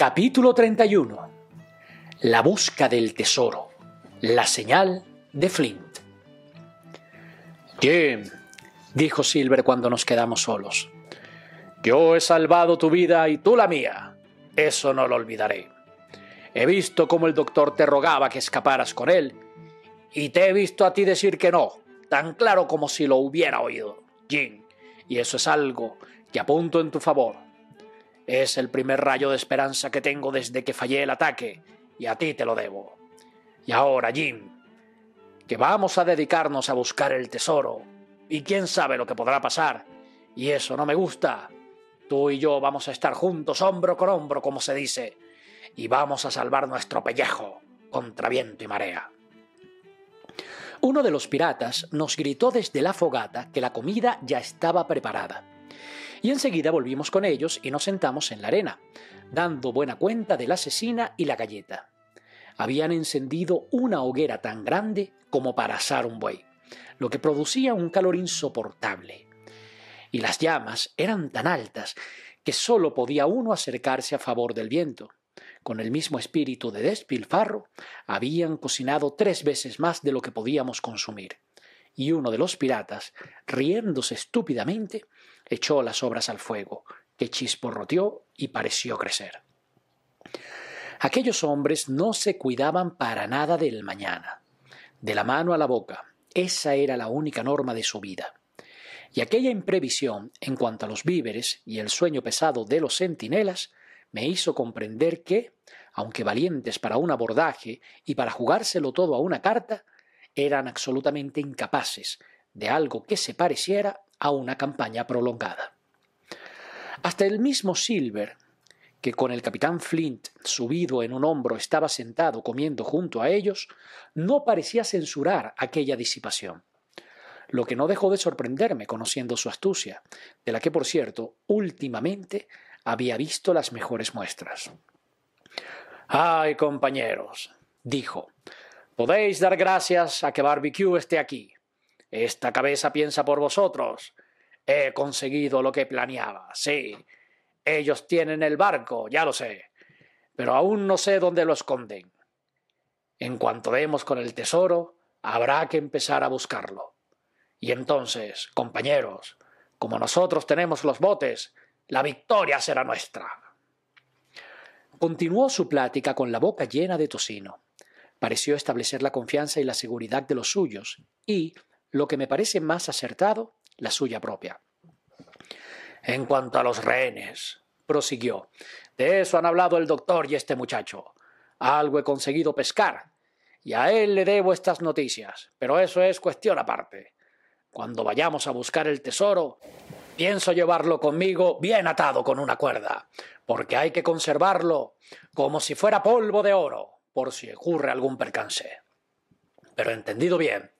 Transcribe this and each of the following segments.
Capítulo 31. La busca del tesoro. La señal de Flint. Jim, dijo Silver cuando nos quedamos solos. Yo he salvado tu vida y tú la mía. Eso no lo olvidaré. He visto cómo el doctor te rogaba que escaparas con él y te he visto a ti decir que no, tan claro como si lo hubiera oído, Jim. Y eso es algo que apunto en tu favor. Es el primer rayo de esperanza que tengo desde que fallé el ataque, y a ti te lo debo. Y ahora, Jim, que vamos a dedicarnos a buscar el tesoro, y quién sabe lo que podrá pasar, y eso no me gusta. Tú y yo vamos a estar juntos, hombro con hombro, como se dice, y vamos a salvar nuestro pellejo contra viento y marea. Uno de los piratas nos gritó desde la fogata que la comida ya estaba preparada y enseguida volvimos con ellos y nos sentamos en la arena, dando buena cuenta de la asesina y la galleta. Habían encendido una hoguera tan grande como para asar un buey, lo que producía un calor insoportable. Y las llamas eran tan altas que sólo podía uno acercarse a favor del viento. Con el mismo espíritu de despilfarro, habían cocinado tres veces más de lo que podíamos consumir. Y uno de los piratas, riéndose estúpidamente, echó las obras al fuego, que chisporroteó y pareció crecer. Aquellos hombres no se cuidaban para nada del mañana. De la mano a la boca, esa era la única norma de su vida. Y aquella imprevisión en cuanto a los víveres y el sueño pesado de los centinelas me hizo comprender que, aunque valientes para un abordaje y para jugárselo todo a una carta, eran absolutamente incapaces de algo que se pareciera a una campaña prolongada. Hasta el mismo Silver, que con el capitán Flint subido en un hombro estaba sentado comiendo junto a ellos, no parecía censurar aquella disipación, lo que no dejó de sorprenderme conociendo su astucia, de la que, por cierto, últimamente había visto las mejores muestras. Ay, compañeros, dijo, podéis dar gracias a que Barbecue esté aquí. Esta cabeza piensa por vosotros. He conseguido lo que planeaba, sí. Ellos tienen el barco, ya lo sé, pero aún no sé dónde lo esconden. En cuanto demos con el tesoro, habrá que empezar a buscarlo. Y entonces, compañeros, como nosotros tenemos los botes, la victoria será nuestra. Continuó su plática con la boca llena de tocino. Pareció establecer la confianza y la seguridad de los suyos, y, lo que me parece más acertado, la suya propia. En cuanto a los rehenes, prosiguió, de eso han hablado el doctor y este muchacho. Algo he conseguido pescar, y a él le debo estas noticias, pero eso es cuestión aparte. Cuando vayamos a buscar el tesoro, pienso llevarlo conmigo bien atado con una cuerda, porque hay que conservarlo como si fuera polvo de oro, por si ocurre algún percance. Pero entendido bien,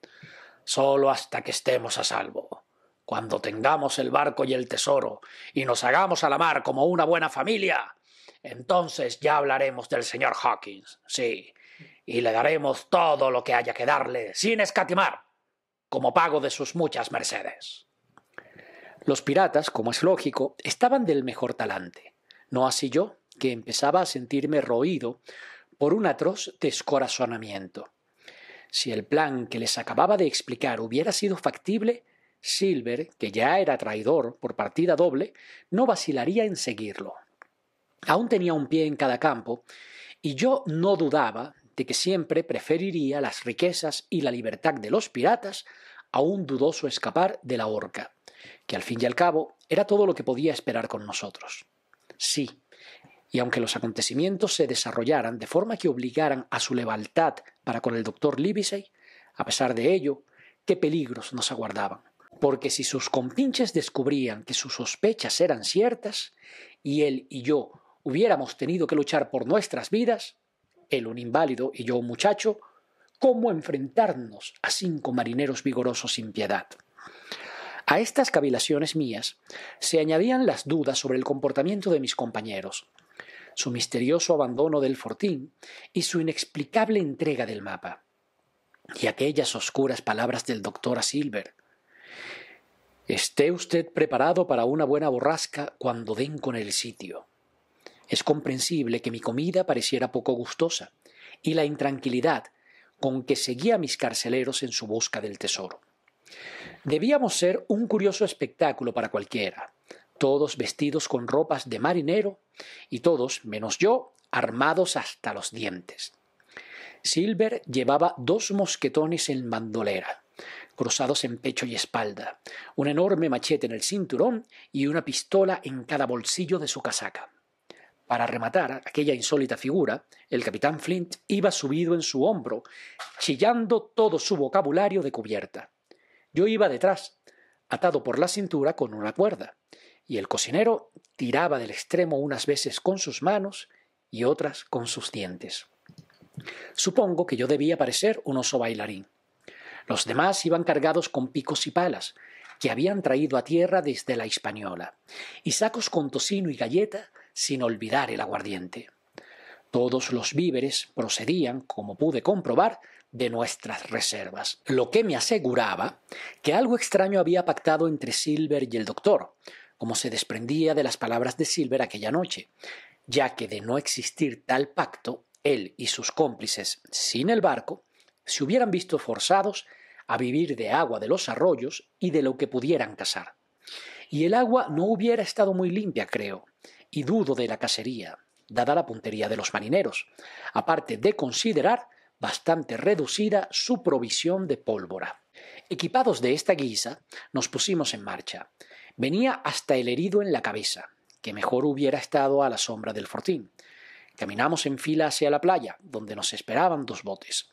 solo hasta que estemos a salvo. Cuando tengamos el barco y el tesoro y nos hagamos a la mar como una buena familia, entonces ya hablaremos del señor Hawkins, sí, y le daremos todo lo que haya que darle, sin escatimar, como pago de sus muchas mercedes. Los piratas, como es lógico, estaban del mejor talante, no así yo, que empezaba a sentirme roído por un atroz descorazonamiento. Si el plan que les acababa de explicar hubiera sido factible, Silver, que ya era traidor por partida doble, no vacilaría en seguirlo. Aún tenía un pie en cada campo, y yo no dudaba de que siempre preferiría las riquezas y la libertad de los piratas a un dudoso escapar de la horca, que al fin y al cabo era todo lo que podía esperar con nosotros. Sí, y aunque los acontecimientos se desarrollaran de forma que obligaran a su lealtad para con el doctor Livesey, a pesar de ello, qué peligros nos aguardaban. Porque si sus compinches descubrían que sus sospechas eran ciertas, y él y yo hubiéramos tenido que luchar por nuestras vidas, él un inválido y yo un muchacho, ¿cómo enfrentarnos a cinco marineros vigorosos sin piedad? A estas cavilaciones mías se añadían las dudas sobre el comportamiento de mis compañeros, su misterioso abandono del fortín y su inexplicable entrega del mapa. Y aquellas oscuras palabras del doctor a Silver. Esté usted preparado para una buena borrasca cuando den con el sitio. Es comprensible que mi comida pareciera poco gustosa y la intranquilidad con que seguía a mis carceleros en su busca del tesoro. Debíamos ser un curioso espectáculo para cualquiera, todos vestidos con ropas de marinero y todos, menos yo, armados hasta los dientes. Silver llevaba dos mosquetones en bandolera, cruzados en pecho y espalda, un enorme machete en el cinturón y una pistola en cada bolsillo de su casaca. Para rematar aquella insólita figura, el capitán Flint iba subido en su hombro, chillando todo su vocabulario de cubierta. Yo iba detrás, atado por la cintura con una cuerda, y el cocinero tiraba del extremo unas veces con sus manos y otras con sus dientes. Supongo que yo debía parecer un oso bailarín. Los demás iban cargados con picos y palas, que habían traído a tierra desde la Hispaniola, y sacos con tocino y galleta, sin olvidar el aguardiente. Todos los víveres procedían, como pude comprobar, de nuestras reservas, lo que me aseguraba que algo extraño había pactado entre Silver y el doctor, como se desprendía de las palabras de Silver aquella noche, ya que de no existir tal pacto, él y sus cómplices, sin el barco, se hubieran visto forzados a vivir de agua de los arroyos y de lo que pudieran cazar. Y el agua no hubiera estado muy limpia, creo, y dudo de la cacería, dada la puntería de los marineros, aparte de considerar bastante reducida su provisión de pólvora. Equipados de esta guisa, nos pusimos en marcha. Venía hasta el herido en la cabeza, que mejor hubiera estado a la sombra del fortín. Caminamos en fila hacia la playa, donde nos esperaban dos botes.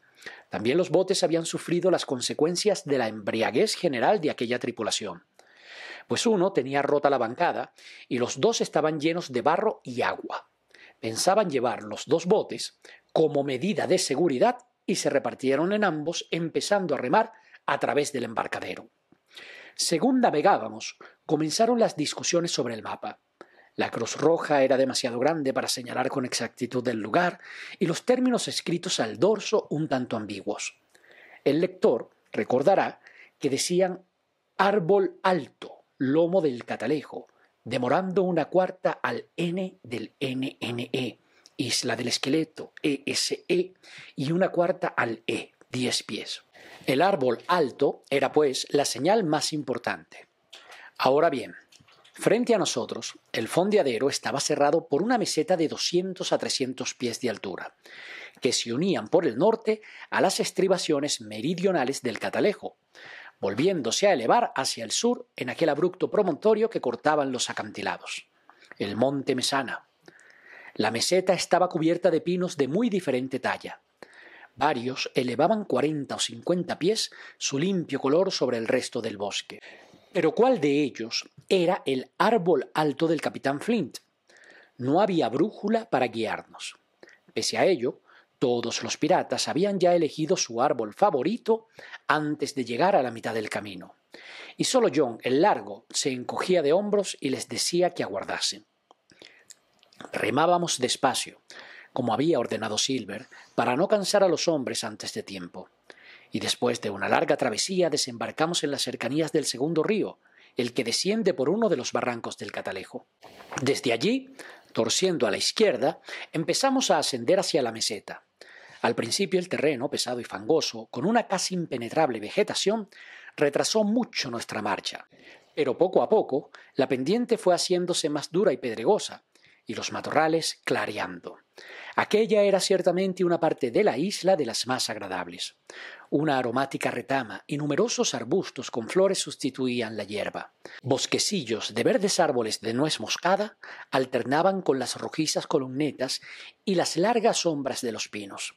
También los botes habían sufrido las consecuencias de la embriaguez general de aquella tripulación. Pues uno tenía rota la bancada y los dos estaban llenos de barro y agua. Pensaban llevar los dos botes como medida de seguridad y se repartieron en ambos empezando a remar a través del embarcadero. Según navegábamos, comenzaron las discusiones sobre el mapa. La cruz roja era demasiado grande para señalar con exactitud el lugar y los términos escritos al dorso un tanto ambiguos. El lector recordará que decían árbol alto, lomo del catalejo, demorando una cuarta al N del NNE, isla del esqueleto, ESE, e, y una cuarta al E, diez pies. El árbol alto era pues la señal más importante. Ahora bien, Frente a nosotros, el fondeadero estaba cerrado por una meseta de 200 a 300 pies de altura, que se unían por el norte a las estribaciones meridionales del Catalejo, volviéndose a elevar hacia el sur en aquel abrupto promontorio que cortaban los acantilados, el monte Mesana. La meseta estaba cubierta de pinos de muy diferente talla. Varios elevaban 40 o 50 pies su limpio color sobre el resto del bosque, pero ¿cuál de ellos era el árbol alto del capitán Flint? No había brújula para guiarnos. Pese a ello, todos los piratas habían ya elegido su árbol favorito antes de llegar a la mitad del camino. Y solo John, el largo, se encogía de hombros y les decía que aguardasen. Remábamos despacio, como había ordenado Silver, para no cansar a los hombres antes de tiempo y después de una larga travesía desembarcamos en las cercanías del segundo río, el que desciende por uno de los barrancos del Catalejo. Desde allí, torciendo a la izquierda, empezamos a ascender hacia la meseta. Al principio el terreno, pesado y fangoso, con una casi impenetrable vegetación, retrasó mucho nuestra marcha. Pero poco a poco, la pendiente fue haciéndose más dura y pedregosa, y los matorrales clareando. Aquella era ciertamente una parte de la isla de las más agradables. Una aromática retama y numerosos arbustos con flores sustituían la hierba. Bosquecillos de verdes árboles de nuez moscada alternaban con las rojizas columnetas y las largas sombras de los pinos,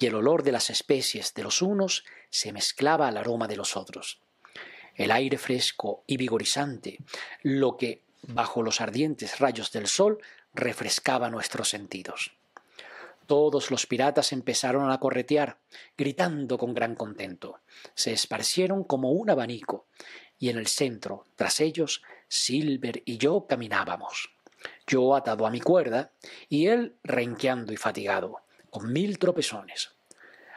y el olor de las especies de los unos se mezclaba al aroma de los otros. El aire fresco y vigorizante, lo que, bajo los ardientes rayos del sol, refrescaba nuestros sentidos. Todos los piratas empezaron a corretear, gritando con gran contento. Se esparcieron como un abanico, y en el centro, tras ellos, Silver y yo caminábamos. Yo atado a mi cuerda, y él renqueando y fatigado, con mil tropezones.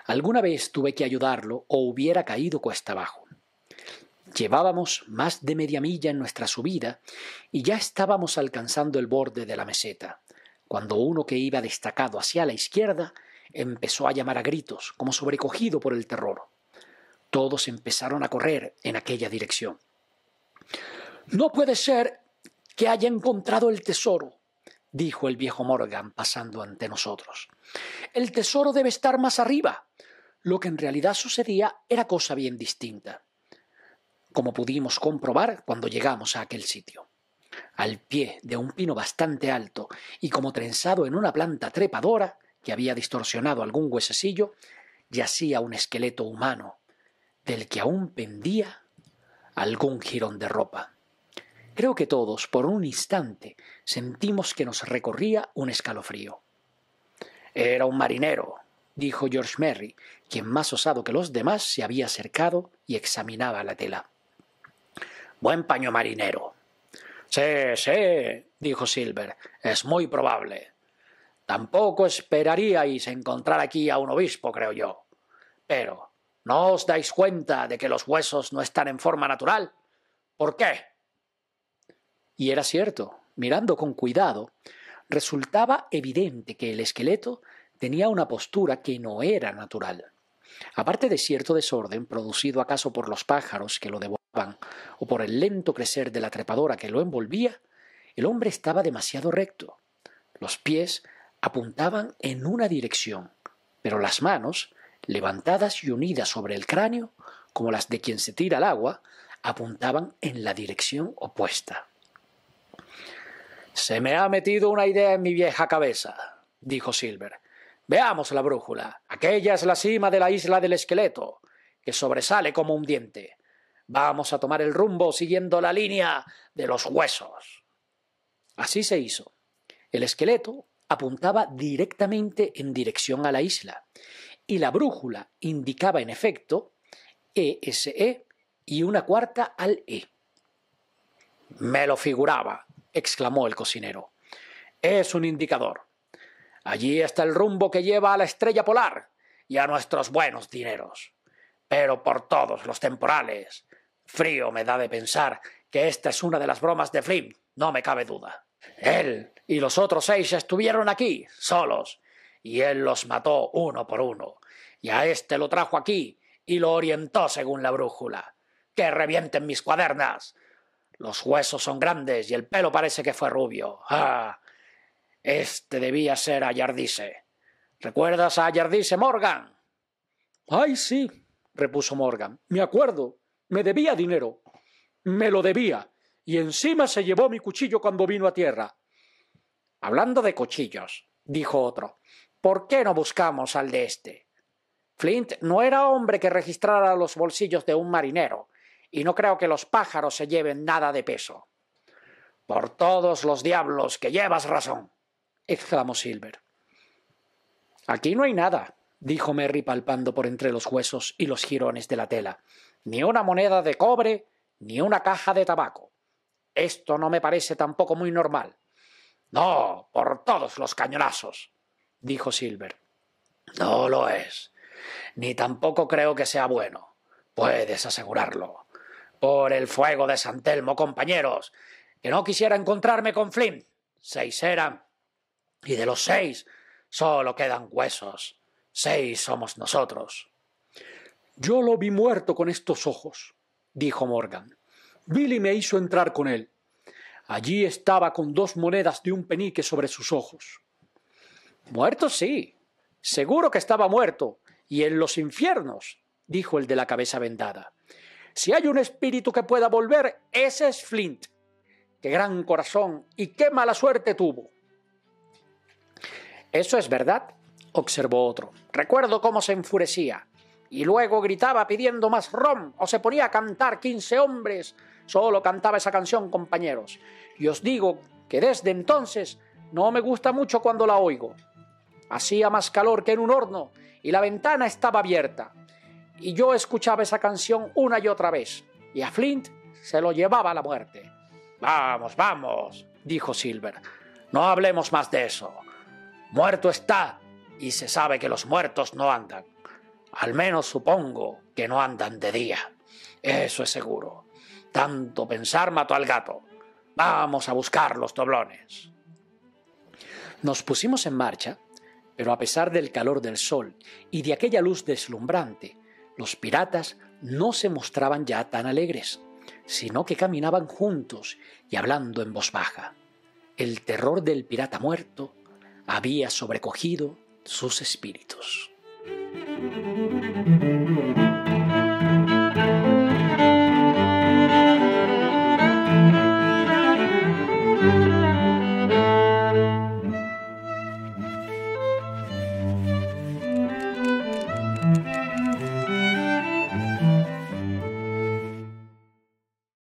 Alguna vez tuve que ayudarlo o hubiera caído cuesta abajo. Llevábamos más de media milla en nuestra subida y ya estábamos alcanzando el borde de la meseta cuando uno que iba destacado hacia la izquierda empezó a llamar a gritos, como sobrecogido por el terror. Todos empezaron a correr en aquella dirección. No puede ser que haya encontrado el tesoro, dijo el viejo Morgan pasando ante nosotros. El tesoro debe estar más arriba. Lo que en realidad sucedía era cosa bien distinta, como pudimos comprobar cuando llegamos a aquel sitio. Al pie de un pino bastante alto y como trenzado en una planta trepadora que había distorsionado algún huesecillo, yacía un esqueleto humano, del que aún pendía algún jirón de ropa. Creo que todos, por un instante, sentimos que nos recorría un escalofrío. Era un marinero, dijo George Merry, quien más osado que los demás se había acercado y examinaba la tela. Buen paño marinero. Sí, sí, dijo Silver, es muy probable. Tampoco esperaríais encontrar aquí a un obispo, creo yo. Pero, ¿no os dais cuenta de que los huesos no están en forma natural? ¿Por qué? Y era cierto, mirando con cuidado, resultaba evidente que el esqueleto tenía una postura que no era natural. Aparte de cierto desorden, producido acaso por los pájaros que lo devoraban o por el lento crecer de la trepadora que lo envolvía, el hombre estaba demasiado recto. Los pies apuntaban en una dirección, pero las manos, levantadas y unidas sobre el cráneo, como las de quien se tira al agua, apuntaban en la dirección opuesta. Se me ha metido una idea en mi vieja cabeza, dijo Silver. Veamos la brújula. Aquella es la cima de la isla del esqueleto, que sobresale como un diente. Vamos a tomar el rumbo siguiendo la línea de los huesos. Así se hizo. El esqueleto apuntaba directamente en dirección a la isla, y la brújula indicaba en efecto ESE e y una cuarta al E. Me lo figuraba, exclamó el cocinero. Es un indicador. Allí está el rumbo que lleva a la estrella polar y a nuestros buenos dineros. Pero por todos los temporales, frío me da de pensar que esta es una de las bromas de Flynn, no me cabe duda. Él y los otros seis estuvieron aquí, solos, y él los mató uno por uno, y a éste lo trajo aquí y lo orientó según la brújula. ¡Que revienten mis cuadernas! Los huesos son grandes y el pelo parece que fue rubio. ¡Ah! Este debía ser Ayardice. ¿Recuerdas a Ayardice Morgan? Ay, sí, repuso Morgan. Me acuerdo. Me debía dinero. Me lo debía. Y encima se llevó mi cuchillo cuando vino a tierra. Hablando de cuchillos, dijo otro, ¿por qué no buscamos al de este? Flint no era hombre que registrara los bolsillos de un marinero, y no creo que los pájaros se lleven nada de peso. Por todos los diablos que llevas razón, exclamó Silver. Aquí no hay nada, dijo Merry palpando por entre los huesos y los jirones de la tela. Ni una moneda de cobre, ni una caja de tabaco. Esto no me parece tampoco muy normal. No, por todos los cañonazos, dijo Silver. No lo es. Ni tampoco creo que sea bueno. Puedes asegurarlo por el fuego de San Telmo, compañeros, que no quisiera encontrarme con Flint. Seis eran, y de los seis solo quedan huesos. Seis somos nosotros. Yo lo vi muerto con estos ojos, dijo Morgan. Billy me hizo entrar con él. Allí estaba con dos monedas de un penique sobre sus ojos. Muerto sí. Seguro que estaba muerto. Y en los infiernos, dijo el de la cabeza vendada. Si hay un espíritu que pueda volver, ese es Flint. Qué gran corazón y qué mala suerte tuvo. Eso es verdad, observó otro. Recuerdo cómo se enfurecía. Y luego gritaba pidiendo más rom o se ponía a cantar quince hombres. Solo cantaba esa canción, compañeros. Y os digo que desde entonces no me gusta mucho cuando la oigo. Hacía más calor que en un horno y la ventana estaba abierta y yo escuchaba esa canción una y otra vez, y a Flint se lo llevaba a la muerte. Vamos, vamos, dijo Silver, no hablemos más de eso. Muerto está, y se sabe que los muertos no andan. Al menos supongo que no andan de día. Eso es seguro. Tanto pensar mató al gato. Vamos a buscar los doblones. Nos pusimos en marcha, pero a pesar del calor del sol y de aquella luz deslumbrante, los piratas no se mostraban ya tan alegres, sino que caminaban juntos y hablando en voz baja. El terror del pirata muerto había sobrecogido sus espíritus. Thank you.